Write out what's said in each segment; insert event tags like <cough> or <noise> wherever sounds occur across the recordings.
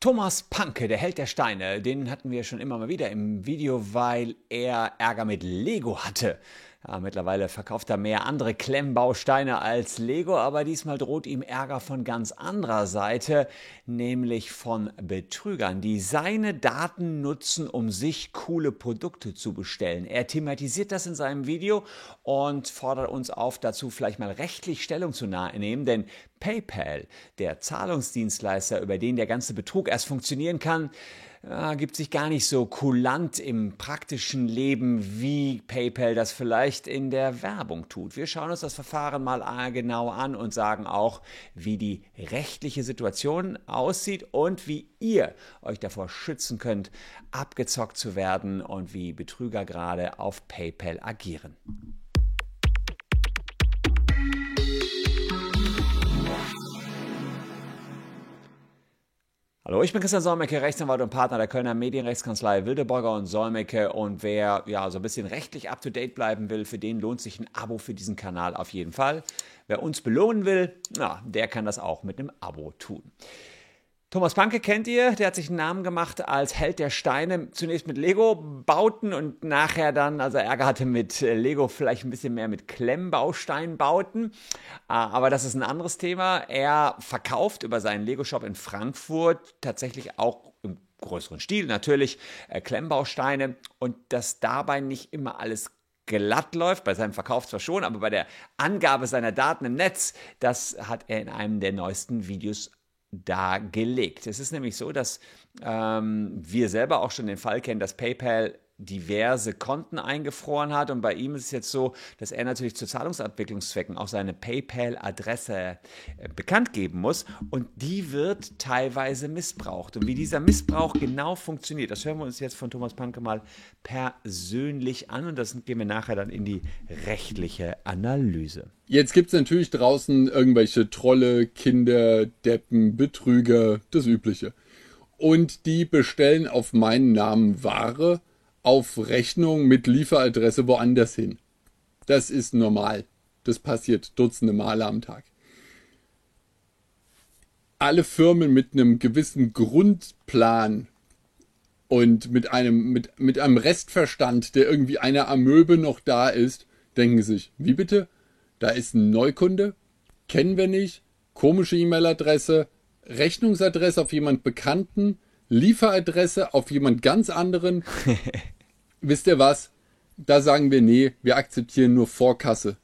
Thomas Panke, der Held der Steine, den hatten wir schon immer mal wieder im Video, weil er Ärger mit Lego hatte. Ja, mittlerweile verkauft er mehr andere Klemmbausteine als Lego, aber diesmal droht ihm Ärger von ganz anderer Seite, nämlich von Betrügern, die seine Daten nutzen, um sich coole Produkte zu bestellen. Er thematisiert das in seinem Video und fordert uns auf, dazu vielleicht mal rechtlich Stellung zu nehmen, denn PayPal, der Zahlungsdienstleister, über den der ganze Betrug erst funktionieren kann, äh, gibt sich gar nicht so kulant im praktischen Leben, wie PayPal das vielleicht in der Werbung tut. Wir schauen uns das Verfahren mal genau an und sagen auch, wie die rechtliche Situation aussieht und wie ihr euch davor schützen könnt, abgezockt zu werden und wie Betrüger gerade auf PayPal agieren. Hallo, ich bin Christian Solmecke, Rechtsanwalt und Partner der Kölner Medienrechtskanzlei Wildeborger und Solmecke. Und wer ja so ein bisschen rechtlich up to date bleiben will, für den lohnt sich ein Abo für diesen Kanal auf jeden Fall. Wer uns belohnen will, na, der kann das auch mit einem Abo tun. Thomas Panke kennt ihr, der hat sich einen Namen gemacht als Held der Steine, zunächst mit Lego-Bauten und nachher dann, also Ärger hatte mit äh, Lego vielleicht ein bisschen mehr mit Klemmbausteinbauten, ah, aber das ist ein anderes Thema. Er verkauft über seinen Lego-Shop in Frankfurt tatsächlich auch im größeren Stil natürlich äh, Klemmbausteine. Und dass dabei nicht immer alles glatt läuft, bei seinem Verkauf zwar schon, aber bei der Angabe seiner Daten im Netz, das hat er in einem der neuesten Videos dargelegt. Es ist nämlich so, dass ähm, wir selber auch schon den Fall kennen, dass PayPal diverse Konten eingefroren hat. Und bei ihm ist es jetzt so, dass er natürlich zu Zahlungsabwicklungszwecken auch seine PayPal-Adresse äh, bekannt geben muss. Und die wird teilweise missbraucht. Und wie dieser Missbrauch genau funktioniert, das hören wir uns jetzt von Thomas Panke mal persönlich an. Und das gehen wir nachher dann in die rechtliche Analyse. Jetzt gibt es natürlich draußen irgendwelche Trolle, Kinder, Deppen, Betrüger, das Übliche. Und die bestellen auf meinen Namen Ware auf Rechnung mit Lieferadresse woanders hin. Das ist normal. Das passiert dutzende Male am Tag. Alle Firmen mit einem gewissen Grundplan und mit einem, mit, mit einem Restverstand, der irgendwie einer Amöbe noch da ist, denken sich, wie bitte? Da ist ein Neukunde, kennen wir nicht, komische E-Mail-Adresse, Rechnungsadresse auf jemand Bekannten, Lieferadresse auf jemand ganz anderen. <laughs> wisst ihr was? Da sagen wir, nee, wir akzeptieren nur Vorkasse.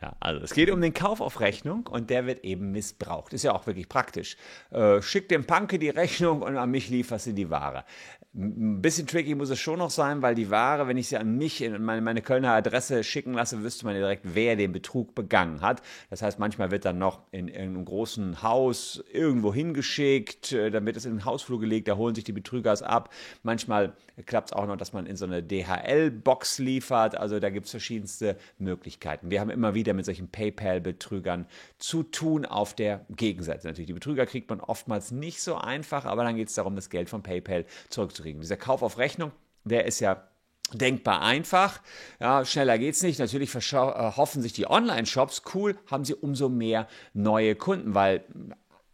Ja, also es geht um den Kauf auf Rechnung und der wird eben missbraucht. Ist ja auch wirklich praktisch. Äh, schick dem Panke die Rechnung und an mich lieferst du die Ware. Ein bisschen tricky muss es schon noch sein, weil die Ware, wenn ich sie an mich in meine, meine Kölner Adresse schicken lasse, wüsste man ja direkt, wer den Betrug begangen hat. Das heißt, manchmal wird dann noch in irgendeinem großen Haus irgendwo hingeschickt, äh, dann wird es in den Hausflur gelegt, da holen sich die Betrüger es ab. Manchmal klappt es auch noch, dass man in so eine DHL-Box liefert. Also da gibt es verschiedenste Möglichkeiten. Wir haben immer wieder mit solchen PayPal-Betrügern zu tun auf der Gegenseite. Natürlich, die Betrüger kriegt man oftmals nicht so einfach, aber dann geht es darum, das Geld von PayPal zurückzukriegen kriegen. Dieser Kauf auf Rechnung, der ist ja denkbar einfach. Ja, schneller geht's nicht. Natürlich äh, hoffen sich die Online-Shops, cool, haben sie umso mehr neue Kunden, weil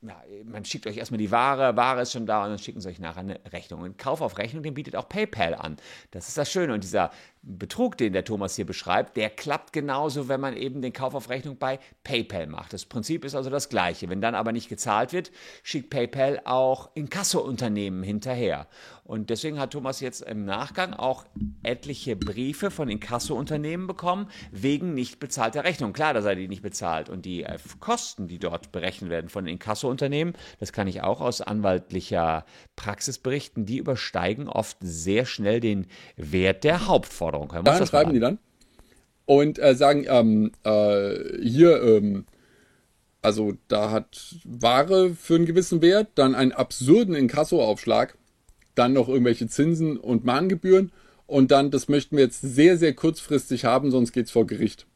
ja, man schickt euch erstmal die Ware, Ware ist schon da und dann schicken sie euch nachher eine Rechnung. Und Kauf auf Rechnung, den bietet auch PayPal an. Das ist das Schöne. Und dieser Betrug, den der Thomas hier beschreibt, der klappt genauso, wenn man eben den Kauf auf Rechnung bei PayPal macht. Das Prinzip ist also das gleiche. Wenn dann aber nicht gezahlt wird, schickt PayPal auch Inkasso-Unternehmen hinterher. Und deswegen hat Thomas jetzt im Nachgang auch etliche Briefe von Inkasso-Unternehmen bekommen, wegen nicht bezahlter Rechnung. Klar, da sei die nicht bezahlt. Und die äh, Kosten, die dort berechnet werden von Inkasso-Unternehmen, das kann ich auch aus anwaltlicher Praxis berichten, die übersteigen oft sehr schnell den Wert der Hauptforderung. Herausforderung. Können dann schreiben die dann und äh, sagen, ähm, äh, hier, ähm, also da hat Ware für einen gewissen Wert, dann einen absurden Inkassoaufschlag, dann noch irgendwelche Zinsen und Mahngebühren und dann, das möchten wir jetzt sehr, sehr kurzfristig haben, sonst geht es vor Gericht.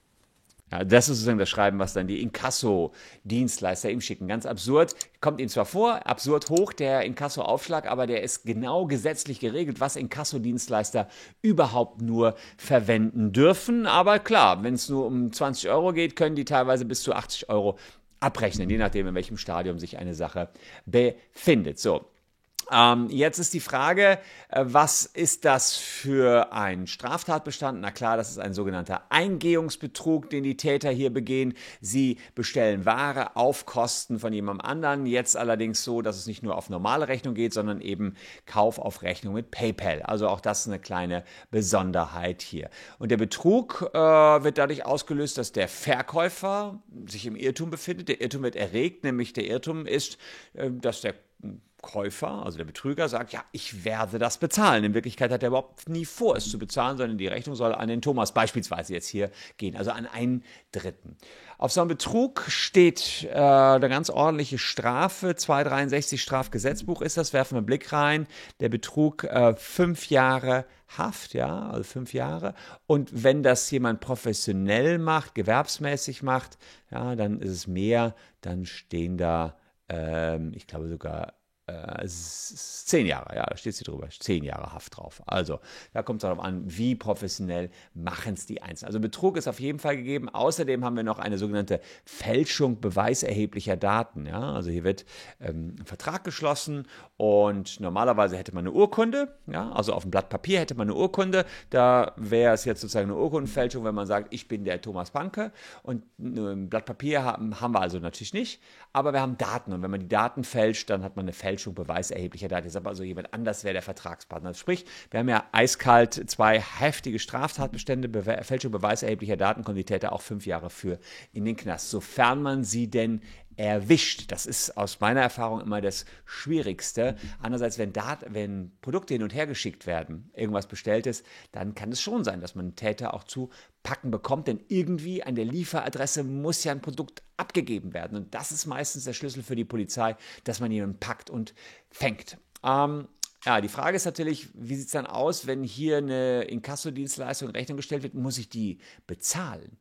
Ja, das ist sozusagen das Schreiben, was dann die Inkasso-Dienstleister ihm schicken. Ganz absurd, kommt ihnen zwar vor, absurd hoch der Inkasso-Aufschlag, aber der ist genau gesetzlich geregelt, was Inkasso-Dienstleister überhaupt nur verwenden dürfen. Aber klar, wenn es nur um 20 Euro geht, können die teilweise bis zu 80 Euro abrechnen, je nachdem, in welchem Stadium sich eine Sache befindet. So, ähm, jetzt ist die Frage, äh, was ist das für ein Straftatbestand? Na klar, das ist ein sogenannter Eingehungsbetrug, den die Täter hier begehen. Sie bestellen Ware auf Kosten von jemandem anderen. Jetzt allerdings so, dass es nicht nur auf normale Rechnung geht, sondern eben Kauf auf Rechnung mit PayPal. Also auch das ist eine kleine Besonderheit hier. Und der Betrug äh, wird dadurch ausgelöst, dass der Verkäufer sich im Irrtum befindet. Der Irrtum wird erregt, nämlich der Irrtum ist, äh, dass der Käufer, also der Betrüger, sagt, ja, ich werde das bezahlen. In Wirklichkeit hat er überhaupt nie vor, es zu bezahlen, sondern die Rechnung soll an den Thomas beispielsweise jetzt hier gehen, also an einen Dritten. Auf so einen Betrug steht äh, eine ganz ordentliche Strafe, 263 Strafgesetzbuch ist das, werfen wir einen Blick rein. Der Betrug äh, fünf Jahre Haft, ja, also fünf Jahre. Und wenn das jemand professionell macht, gewerbsmäßig macht, ja, dann ist es mehr, dann stehen da, ähm, ich glaube sogar äh, zehn Jahre, ja, da steht sie drüber, zehn Jahre Haft drauf. Also, da kommt es darauf an, wie professionell machen es die Einzelnen. Also Betrug ist auf jeden Fall gegeben. Außerdem haben wir noch eine sogenannte Fälschung beweiserheblicher Daten. Ja? Also hier wird ähm, ein Vertrag geschlossen und normalerweise hätte man eine Urkunde, ja, also auf dem Blatt Papier hätte man eine Urkunde. Da wäre es jetzt sozusagen eine Urkundenfälschung, wenn man sagt, ich bin der Thomas Panke und ein Blatt Papier haben, haben wir also natürlich nicht, aber wir haben Daten und wenn man die Daten fälscht, dann hat man eine Fälschung Fälschung beweiserheblicher Daten. Jetzt aber also jemand anders wäre der Vertragspartner. Sprich, wir haben ja eiskalt zwei heftige Straftatbestände, Be Fälschung beweiserheblicher Daten, kommen die Täter auch fünf Jahre für in den Knast, sofern man sie denn erwischt. Das ist aus meiner Erfahrung immer das Schwierigste. Andererseits, wenn, Dat wenn Produkte hin und her geschickt werden, irgendwas bestellt ist, dann kann es schon sein, dass man Täter auch zu packen bekommt, denn irgendwie an der Lieferadresse muss ja ein Produkt abgegeben werden. Und das ist meistens der Schlüssel für die Polizei, dass man jemanden packt und fängt. Ähm, ja, die Frage ist natürlich, wie sieht es dann aus, wenn hier eine Inkassodienstleistung in Rechnung gestellt wird, muss ich die bezahlen?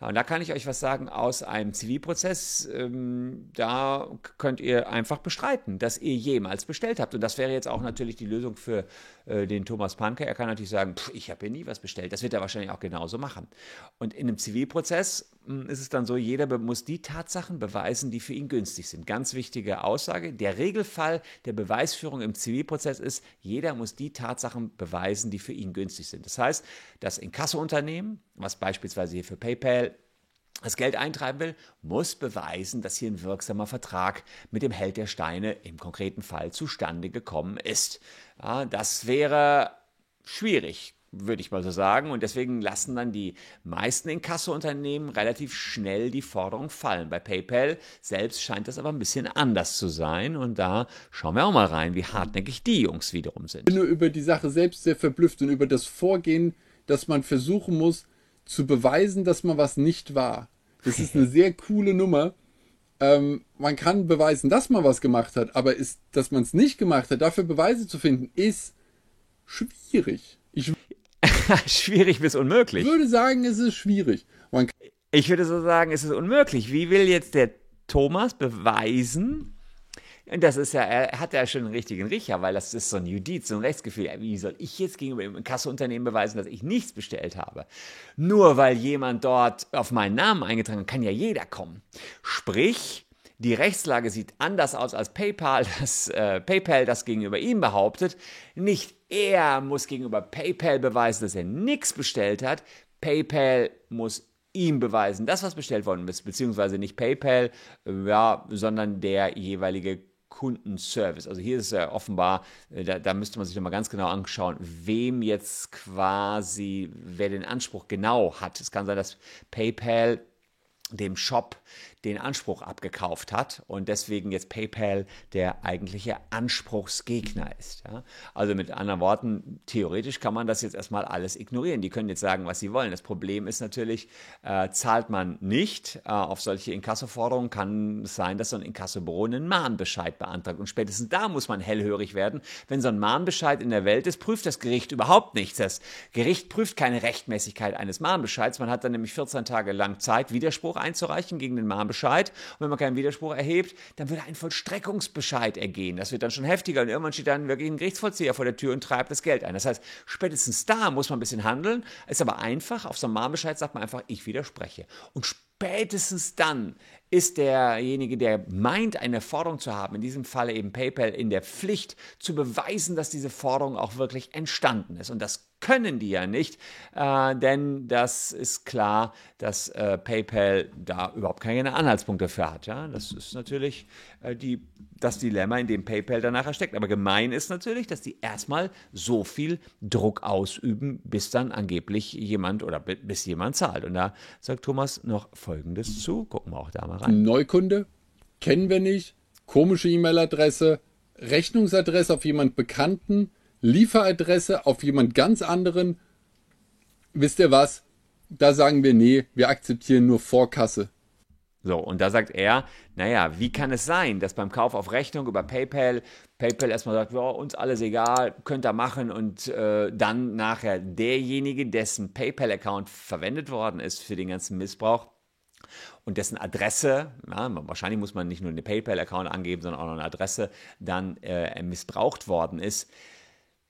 Und da kann ich euch was sagen aus einem Zivilprozess. Ähm, da könnt ihr einfach bestreiten, dass ihr jemals bestellt habt. Und das wäre jetzt auch natürlich die Lösung für äh, den Thomas Panke. Er kann natürlich sagen, ich habe hier nie was bestellt. Das wird er wahrscheinlich auch genauso machen. Und in einem Zivilprozess mh, hm, ist es dann so, jeder muss die Tatsachen beweisen, die für ihn günstig sind. Ganz wichtige Aussage. Der Regelfall der Beweisführung im Zivilprozess ist, jeder muss die Tatsachen beweisen, die für ihn günstig sind. Das heißt, das Inkassounternehmen, was beispielsweise hier für PayPal das Geld eintreiben will, muss beweisen, dass hier ein wirksamer Vertrag mit dem Held der Steine im konkreten Fall zustande gekommen ist. Ja, das wäre schwierig, würde ich mal so sagen. Und deswegen lassen dann die meisten Inkassounternehmen relativ schnell die Forderung fallen. Bei PayPal selbst scheint das aber ein bisschen anders zu sein. Und da schauen wir auch mal rein, wie hartnäckig die Jungs wiederum sind. Ich bin nur über die Sache selbst sehr verblüfft und über das Vorgehen, dass man versuchen muss, zu beweisen, dass man was nicht war. Das ist eine sehr coole Nummer. Ähm, man kann beweisen, dass man was gemacht hat, aber ist, dass man es nicht gemacht hat, dafür Beweise zu finden, ist schwierig. Ich <laughs> schwierig bis unmöglich. Ich würde sagen, es ist schwierig. ich würde so sagen, es ist unmöglich. Wie will jetzt der Thomas beweisen, das ist ja, er hat ja schon einen richtigen Riecher, weil das ist so ein Judiz, so ein Rechtsgefühl. Wie soll ich jetzt gegenüber dem Kasseunternehmen beweisen, dass ich nichts bestellt habe? Nur weil jemand dort auf meinen Namen eingetragen hat, kann ja jeder kommen. Sprich, die Rechtslage sieht anders aus als PayPal, das äh, PayPal das gegenüber ihm behauptet. Nicht er muss gegenüber PayPal beweisen, dass er nichts bestellt hat. PayPal muss ihm beweisen, dass was bestellt worden ist, beziehungsweise nicht PayPal, äh, ja, sondern der jeweilige Kundenservice. Also hier ist ja offenbar, äh, da, da müsste man sich nochmal ganz genau anschauen, wem jetzt quasi, wer den Anspruch genau hat. Es kann sein, dass PayPal dem Shop den Anspruch abgekauft hat und deswegen jetzt PayPal der eigentliche Anspruchsgegner ist. Ja? Also mit anderen Worten, theoretisch kann man das jetzt erstmal alles ignorieren. Die können jetzt sagen, was sie wollen. Das Problem ist natürlich, äh, zahlt man nicht äh, auf solche Inkassoforderungen, kann es sein, dass so ein Inkassobüro einen Mahnbescheid beantragt. Und spätestens da muss man hellhörig werden. Wenn so ein Mahnbescheid in der Welt ist, prüft das Gericht überhaupt nichts. Das Gericht prüft keine Rechtmäßigkeit eines Mahnbescheids. Man hat dann nämlich 14 Tage lang Zeit, Widerspruch einzureichen gegen den Mahnbescheid. Bescheid. Und wenn man keinen Widerspruch erhebt, dann würde ein Vollstreckungsbescheid ergehen. Das wird dann schon heftiger und irgendwann steht dann wirklich ein Gerichtsvollzieher vor der Tür und treibt das Geld ein. Das heißt, spätestens da muss man ein bisschen handeln. Ist aber einfach. Auf so einem Mahnbescheid sagt man einfach, ich widerspreche. Und spätestens dann ist derjenige, der meint, eine Forderung zu haben, in diesem Falle eben PayPal, in der Pflicht zu beweisen, dass diese Forderung auch wirklich entstanden ist. Und das können die ja nicht, äh, denn das ist klar, dass äh, PayPal da überhaupt keine Anhaltspunkte für hat. Ja? Das ist natürlich äh, die, das Dilemma, in dem PayPal danach steckt. Aber gemein ist natürlich, dass die erstmal so viel Druck ausüben, bis dann angeblich jemand oder bis jemand zahlt. Und da sagt Thomas noch Folgendes zu. Gucken wir auch da mal rein. Neukunde kennen wir nicht, komische E-Mail-Adresse, Rechnungsadresse auf jemand Bekannten Lieferadresse auf jemand ganz anderen. Wisst ihr was? Da sagen wir, nee, wir akzeptieren nur Vorkasse. So, und da sagt er, naja, wie kann es sein, dass beim Kauf auf Rechnung über PayPal, PayPal erstmal sagt, ja, uns alles egal, könnt ihr machen und äh, dann nachher derjenige, dessen PayPal-Account verwendet worden ist für den ganzen Missbrauch, und dessen Adresse, ja, wahrscheinlich muss man nicht nur einen PayPal-Account angeben, sondern auch noch eine Adresse, dann äh, missbraucht worden ist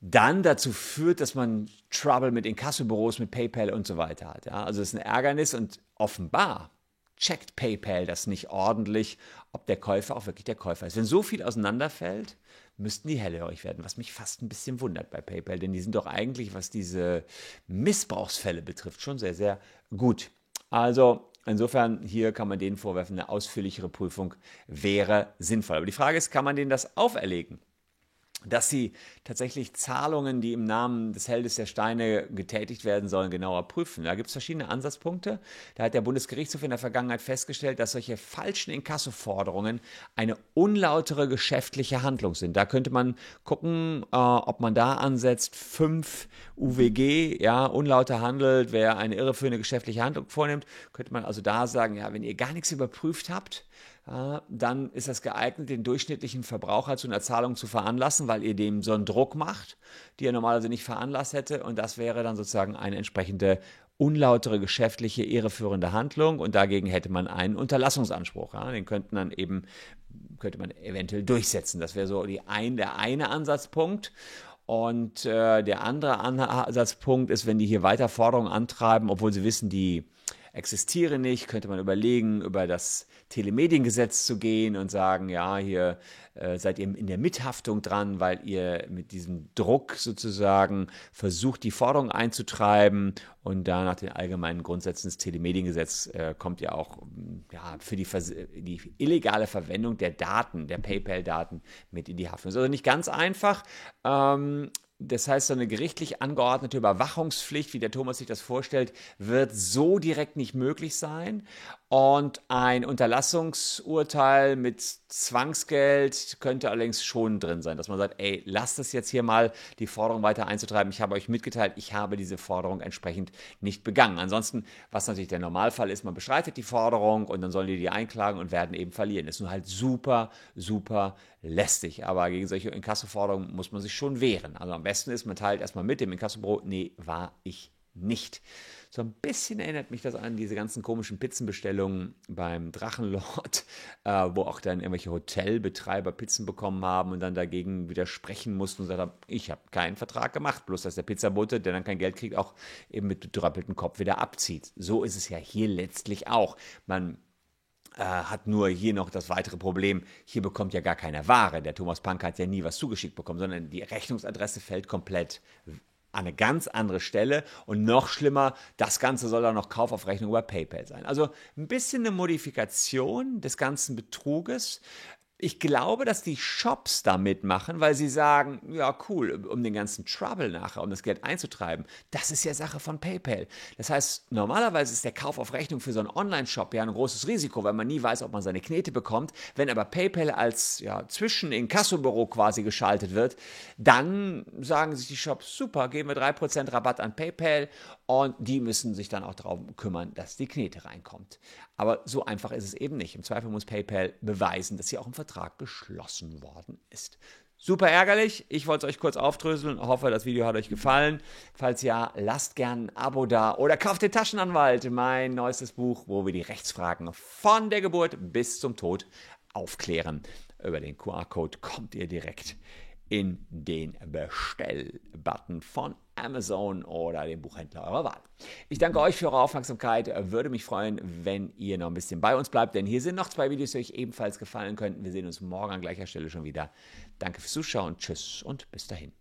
dann dazu führt, dass man Trouble mit Inkassobüros, mit PayPal und so weiter hat. Ja? Also es ist ein Ärgernis und offenbar checkt PayPal das nicht ordentlich, ob der Käufer auch wirklich der Käufer ist. Wenn so viel auseinanderfällt, müssten die hellhörig werden, was mich fast ein bisschen wundert bei PayPal, denn die sind doch eigentlich, was diese Missbrauchsfälle betrifft, schon sehr, sehr gut. Also insofern, hier kann man denen vorwerfen, eine ausführlichere Prüfung wäre sinnvoll. Aber die Frage ist, kann man denen das auferlegen? Dass sie tatsächlich Zahlungen, die im Namen des Heldes der Steine getätigt werden sollen, genauer prüfen. Da gibt es verschiedene Ansatzpunkte. Da hat der Bundesgerichtshof in der Vergangenheit festgestellt, dass solche falschen Inkassoforderungen eine unlautere geschäftliche Handlung sind. Da könnte man gucken, äh, ob man da ansetzt, 5 UWG, ja, unlauter handelt, wer eine irreführende geschäftliche Handlung vornimmt, könnte man also da sagen, ja, wenn ihr gar nichts überprüft habt, dann ist das geeignet, den durchschnittlichen Verbraucher zu einer Zahlung zu veranlassen, weil ihr dem so einen Druck macht, die er normalerweise nicht veranlasst hätte. Und das wäre dann sozusagen eine entsprechende unlautere geschäftliche, irreführende Handlung. Und dagegen hätte man einen Unterlassungsanspruch. Ja? Den könnten dann eben, könnte man eventuell durchsetzen. Das wäre so ein, der eine Ansatzpunkt. Und äh, der andere Ansatzpunkt ist, wenn die hier weiter Forderungen antreiben, obwohl sie wissen, die existiere nicht, könnte man überlegen, über das Telemediengesetz zu gehen und sagen, ja, hier äh, seid ihr in der Mithaftung dran, weil ihr mit diesem Druck sozusagen versucht, die Forderung einzutreiben und da nach den allgemeinen Grundsätzen des Telemediengesetzes äh, kommt ja auch ja, für die, die, illegale Verwendung der Daten, der PayPal-Daten mit in die Haftung. Das ist also nicht ganz einfach. Ähm, das heißt, so eine gerichtlich angeordnete Überwachungspflicht, wie der Thomas sich das vorstellt, wird so direkt nicht möglich sein. Und ein Unterlassungsurteil mit Zwangsgeld könnte allerdings schon drin sein, dass man sagt, ey, lasst es jetzt hier mal, die Forderung weiter einzutreiben. Ich habe euch mitgeteilt, ich habe diese Forderung entsprechend nicht begangen. Ansonsten, was natürlich der Normalfall ist, man bestreitet die Forderung und dann sollen die die einklagen und werden eben verlieren. Das ist nur halt super, super lästig. Aber gegen solche Inkassoforderungen muss man sich schon wehren. Also am besten ist, man teilt erstmal mit dem Inkassobüro, nee, war ich nicht. So ein bisschen erinnert mich das an diese ganzen komischen Pizzenbestellungen beim Drachenlord, <laughs> äh, wo auch dann irgendwelche Hotelbetreiber Pizzen bekommen haben und dann dagegen widersprechen mussten und gesagt haben, ich habe keinen Vertrag gemacht, bloß dass der Pizzabote, der dann kein Geld kriegt, auch eben mit betröppeltem Kopf wieder abzieht. So ist es ja hier letztlich auch. Man äh, hat nur hier noch das weitere Problem, hier bekommt ja gar keine Ware. Der Thomas Punk hat ja nie was zugeschickt bekommen, sondern die Rechnungsadresse fällt komplett an eine ganz andere Stelle und noch schlimmer, das Ganze soll dann noch Kauf auf Rechnung über PayPal sein. Also ein bisschen eine Modifikation des ganzen Betruges ich glaube, dass die Shops da mitmachen, weil sie sagen, ja cool, um den ganzen Trouble nachher, um das Geld einzutreiben, das ist ja Sache von PayPal. Das heißt, normalerweise ist der Kauf auf Rechnung für so einen Online-Shop ja ein großes Risiko, weil man nie weiß, ob man seine Knete bekommt. Wenn aber PayPal als ja, Zwischen-Inkassobüro quasi geschaltet wird, dann sagen sich die Shops, super, geben wir 3% Rabatt an PayPal und die müssen sich dann auch darum kümmern, dass die Knete reinkommt. Aber so einfach ist es eben nicht. Im Zweifel muss PayPal beweisen, dass hier auch ein Vertrag geschlossen worden ist. Super ärgerlich. Ich wollte es euch kurz aufdröseln. Hoffe, das Video hat euch gefallen. Falls ja, lasst gern ein Abo da oder kauft den Taschenanwalt, mein neuestes Buch, wo wir die Rechtsfragen von der Geburt bis zum Tod aufklären. Über den QR-Code kommt ihr direkt in den Bestell-Button von Amazon oder dem Buchhändler eurer Wahl. Ich danke euch für eure Aufmerksamkeit. Würde mich freuen, wenn ihr noch ein bisschen bei uns bleibt, denn hier sind noch zwei Videos, die euch ebenfalls gefallen könnten. Wir sehen uns morgen an gleicher Stelle schon wieder. Danke fürs Zuschauen. Tschüss und bis dahin.